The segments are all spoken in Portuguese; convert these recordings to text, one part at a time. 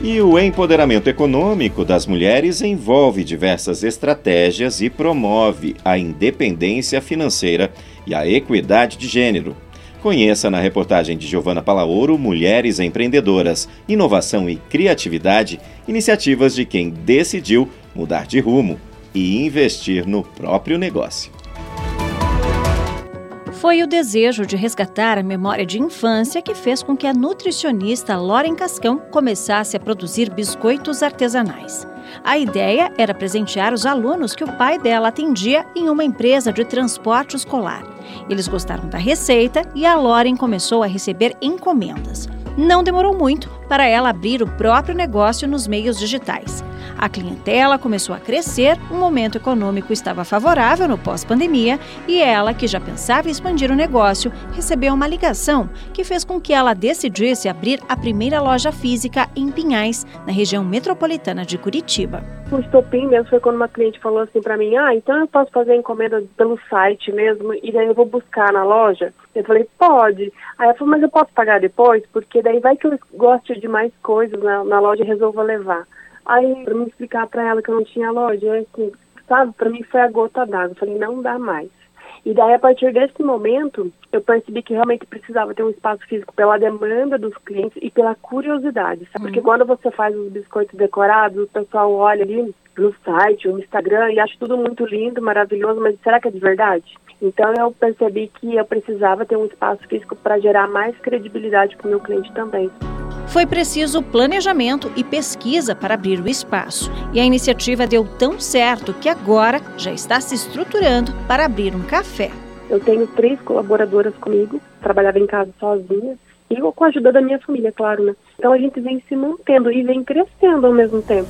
E o empoderamento econômico das mulheres envolve diversas estratégias e promove a independência financeira e a equidade de gênero. Conheça na reportagem de Giovana Palaoro Mulheres Empreendedoras, Inovação e Criatividade, iniciativas de quem decidiu mudar de rumo e investir no próprio negócio. Foi o desejo de resgatar a memória de infância que fez com que a nutricionista Loren Cascão começasse a produzir biscoitos artesanais. A ideia era presentear os alunos que o pai dela atendia em uma empresa de transporte escolar. Eles gostaram da receita e a Loren começou a receber encomendas. Não demorou muito para ela abrir o próprio negócio nos meios digitais. A clientela começou a crescer, o momento econômico estava favorável no pós-pandemia e ela, que já pensava em expandir o negócio, recebeu uma ligação que fez com que ela decidisse abrir a primeira loja física em Pinhais, na região metropolitana de Curitiba. O estopim mesmo foi quando uma cliente falou assim para mim: Ah, então eu posso fazer a encomenda pelo site mesmo e daí eu vou buscar na loja? Eu falei: Pode. Aí ela falou: Mas eu posso pagar depois? Porque daí vai que eu goste de mais coisas na, na loja e resolva levar. Aí, para me explicar para ela que eu não tinha loja, eu, assim, sabe, para mim foi a gota d'água. Eu falei, não dá mais. E daí, a partir desse momento, eu percebi que realmente precisava ter um espaço físico pela demanda dos clientes e pela curiosidade. Sabe? Porque uhum. quando você faz os biscoitos decorados, o pessoal olha ali no site, no Instagram e acha tudo muito lindo, maravilhoso, mas será que é de verdade? Então eu percebi que eu precisava ter um espaço físico para gerar mais credibilidade para o meu cliente também. Foi preciso planejamento e pesquisa para abrir o espaço, e a iniciativa deu tão certo que agora já está se estruturando para abrir um café. Eu tenho três colaboradoras comigo, trabalhava em casa sozinha, e com a ajuda da minha família, claro, né? Então a gente vem se mantendo e vem crescendo ao mesmo tempo.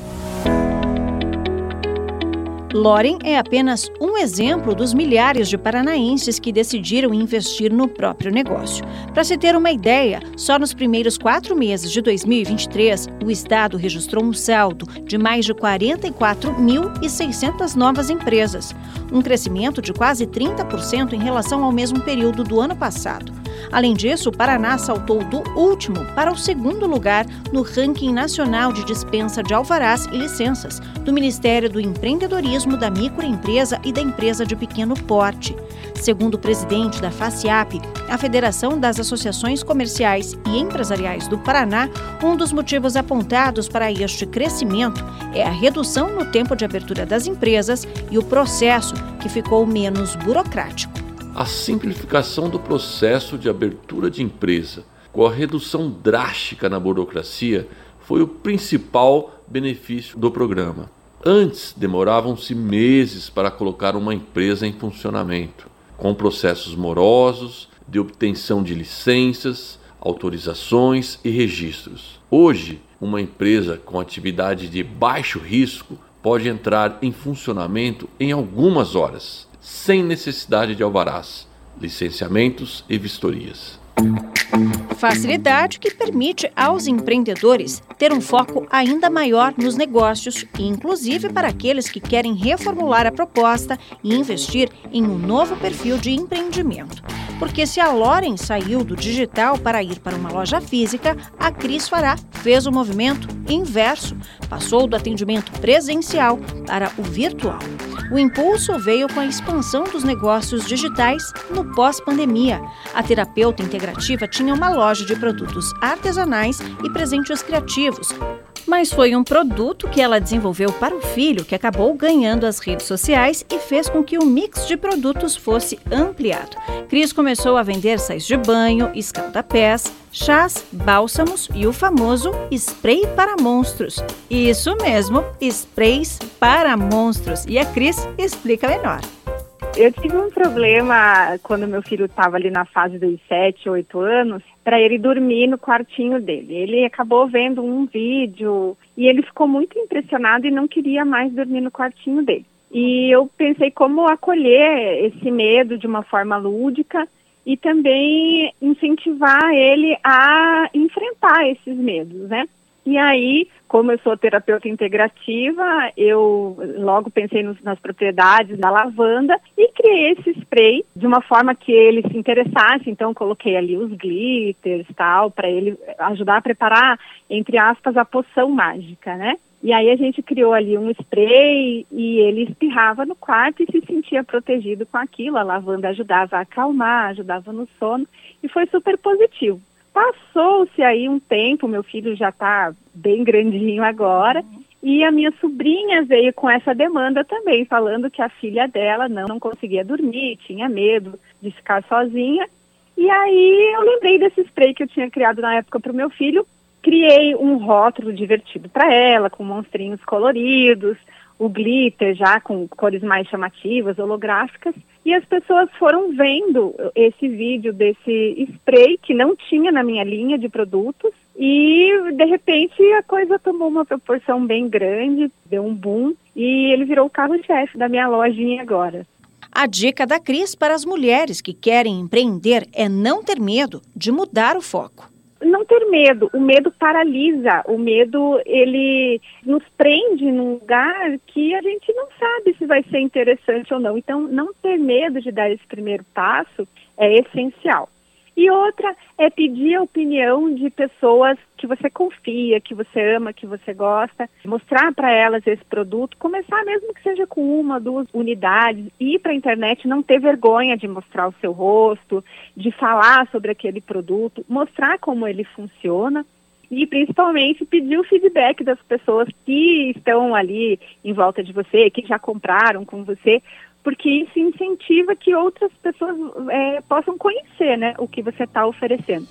Loren é apenas um exemplo dos milhares de paranaenses que decidiram investir no próprio negócio. Para se ter uma ideia, só nos primeiros quatro meses de 2023, o Estado registrou um saldo de mais de 44.600 novas empresas, um crescimento de quase 30% em relação ao mesmo período do ano passado. Além disso, o Paraná saltou do último para o segundo lugar no ranking nacional de dispensa de alvarás e licenças do Ministério do Empreendedorismo, da Microempresa e da Empresa de Pequeno Porte. Segundo o presidente da FACIAP, a Federação das Associações Comerciais e Empresariais do Paraná, um dos motivos apontados para este crescimento é a redução no tempo de abertura das empresas e o processo que ficou menos burocrático. A simplificação do processo de abertura de empresa, com a redução drástica na burocracia, foi o principal benefício do programa. Antes, demoravam-se meses para colocar uma empresa em funcionamento, com processos morosos de obtenção de licenças, autorizações e registros. Hoje, uma empresa com atividade de baixo risco pode entrar em funcionamento em algumas horas sem necessidade de alvarás, licenciamentos e vistorias. Facilidade que permite aos empreendedores ter um foco ainda maior nos negócios, inclusive para aqueles que querem reformular a proposta e investir em um novo perfil de empreendimento. Porque se a Loren saiu do digital para ir para uma loja física, a Cris Fará fez o movimento inverso, passou do atendimento presencial para o virtual. O impulso veio com a expansão dos negócios digitais no pós-pandemia. A terapeuta integrativa tinha uma loja de produtos artesanais e presentes criativos, mas foi um produto que ela desenvolveu para o filho que acabou ganhando as redes sociais e fez com que o mix de produtos fosse ampliado. Cris começou a vender sais de banho, escaldapés, chás, bálsamos e o famoso spray para monstros. Isso mesmo, sprays para monstros. E a Cris explica melhor. Eu tive um problema quando meu filho estava ali na fase dos 7, 8 anos, para ele dormir no quartinho dele. Ele acabou vendo um vídeo e ele ficou muito impressionado e não queria mais dormir no quartinho dele. E eu pensei como acolher esse medo de uma forma lúdica e também incentivar ele a enfrentar esses medos, né? E aí, como eu sou terapeuta integrativa, eu logo pensei nos, nas propriedades da lavanda e criei esse spray de uma forma que ele se interessasse. Então, coloquei ali os glitters tal, para ele ajudar a preparar, entre aspas, a poção mágica, né? E aí a gente criou ali um spray e ele espirrava no quarto e se sentia protegido com aquilo. A lavanda ajudava a acalmar, ajudava no sono e foi super positivo. Passou-se aí um tempo, meu filho já está bem grandinho agora, uhum. e a minha sobrinha veio com essa demanda também, falando que a filha dela não, não conseguia dormir, tinha medo de ficar sozinha. E aí eu lembrei desse spray que eu tinha criado na época para o meu filho, criei um rótulo divertido para ela, com monstrinhos coloridos, o glitter já com cores mais chamativas, holográficas, e as pessoas foram vendo esse vídeo desse spray que não tinha na minha linha de produtos e de repente a coisa tomou uma proporção bem grande, deu um boom e ele virou o carro-chefe da minha lojinha agora. A dica da Cris para as mulheres que querem empreender é não ter medo de mudar o foco não ter medo. O medo paralisa. O medo, ele nos prende num lugar que a gente não sabe se vai ser interessante ou não. Então, não ter medo de dar esse primeiro passo é essencial. E outra é pedir a opinião de pessoas que você confia, que você ama, que você gosta, mostrar para elas esse produto, começar mesmo que seja com uma, duas unidades, ir para a internet, não ter vergonha de mostrar o seu rosto, de falar sobre aquele produto, mostrar como ele funciona e principalmente pedir o feedback das pessoas que estão ali em volta de você, que já compraram com você, porque isso incentiva que outras pessoas é, possam conhecer né, o que você está oferecendo.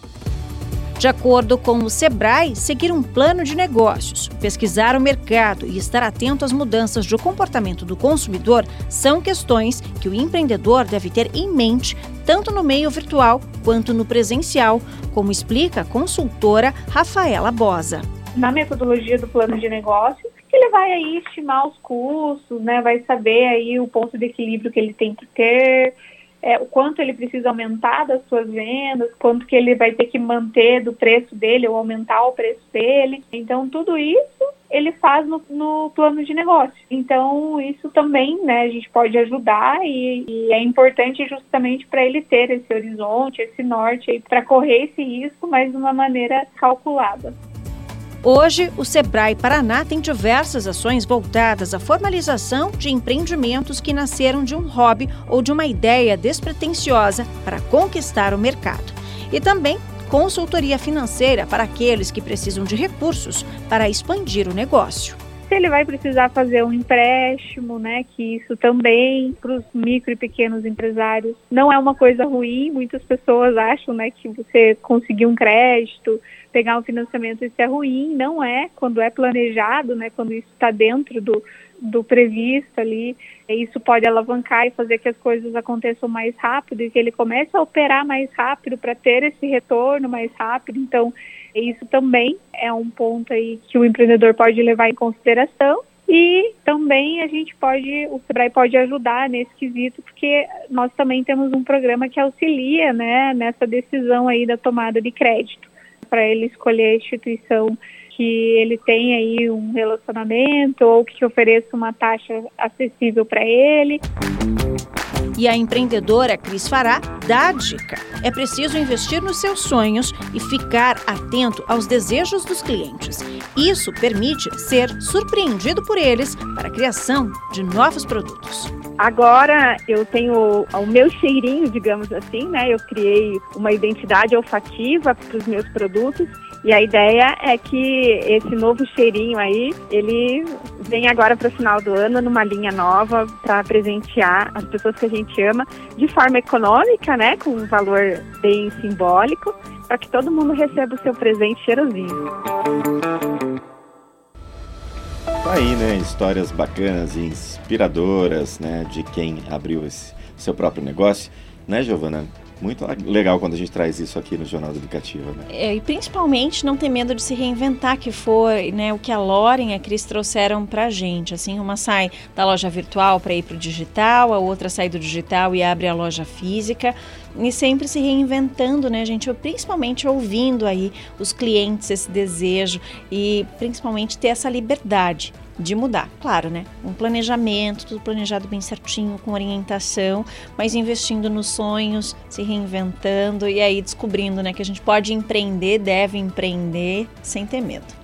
De acordo com o Sebrae, seguir um plano de negócios, pesquisar o mercado e estar atento às mudanças de comportamento do consumidor são questões que o empreendedor deve ter em mente, tanto no meio virtual quanto no presencial, como explica a consultora Rafaela Bosa. Na metodologia do plano de negócios, ele vai aí estimar os custos, né? Vai saber aí o ponto de equilíbrio que ele tem que ter, é, o quanto ele precisa aumentar das suas vendas, quanto que ele vai ter que manter do preço dele ou aumentar o preço dele. Então, tudo isso ele faz no, no plano de negócio. Então, isso também, né, a gente pode ajudar e, e é importante justamente para ele ter esse horizonte, esse norte, para correr esse risco, mas de uma maneira calculada. Hoje, o Sebrae Paraná tem diversas ações voltadas à formalização de empreendimentos que nasceram de um hobby ou de uma ideia despretensiosa para conquistar o mercado. E também consultoria financeira para aqueles que precisam de recursos para expandir o negócio se ele vai precisar fazer um empréstimo, né? Que isso também para os micro e pequenos empresários não é uma coisa ruim. Muitas pessoas acham, né, que você conseguir um crédito, pegar um financiamento, isso é ruim. Não é quando é planejado, né? Quando isso está dentro do, do previsto ali, isso pode alavancar e fazer que as coisas aconteçam mais rápido e que ele comece a operar mais rápido para ter esse retorno mais rápido. Então, isso também é um ponto aí que o empreendedor pode levar em consideração. E também a gente pode, o Sebrae pode ajudar nesse quesito, porque nós também temos um programa que auxilia né, nessa decisão aí da tomada de crédito, para ele escolher a instituição que ele tem aí um relacionamento ou que ofereça uma taxa acessível para ele. E a empreendedora Cris Fará dá a dica: é preciso investir nos seus sonhos e ficar atento aos desejos dos clientes. Isso permite ser surpreendido por eles para a criação de novos produtos. Agora eu tenho o meu cheirinho, digamos assim, né? Eu criei uma identidade olfativa para os meus produtos e a ideia é que esse novo cheirinho aí, ele vem agora para o final do ano numa linha nova para presentear as pessoas que a gente ama de forma econômica, né, com um valor bem simbólico, para que todo mundo receba o seu presente cheirosinho. Tá aí, né, histórias bacanas e inspiradoras, né, de quem abriu esse seu próprio negócio, né, Giovana? Muito legal quando a gente traz isso aqui no Jornal Educativo, né? É, e principalmente não ter medo de se reinventar, que foi né, o que a Loren e a Cris trouxeram pra gente. Assim, uma sai da loja virtual para ir pro digital, a outra sai do digital e abre a loja física. E sempre se reinventando, né, gente? Principalmente ouvindo aí os clientes esse desejo e principalmente ter essa liberdade de mudar. Claro, né? Um planejamento, tudo planejado bem certinho, com orientação, mas investindo nos sonhos, se reinventando e aí descobrindo, né, que a gente pode empreender, deve empreender sem ter medo.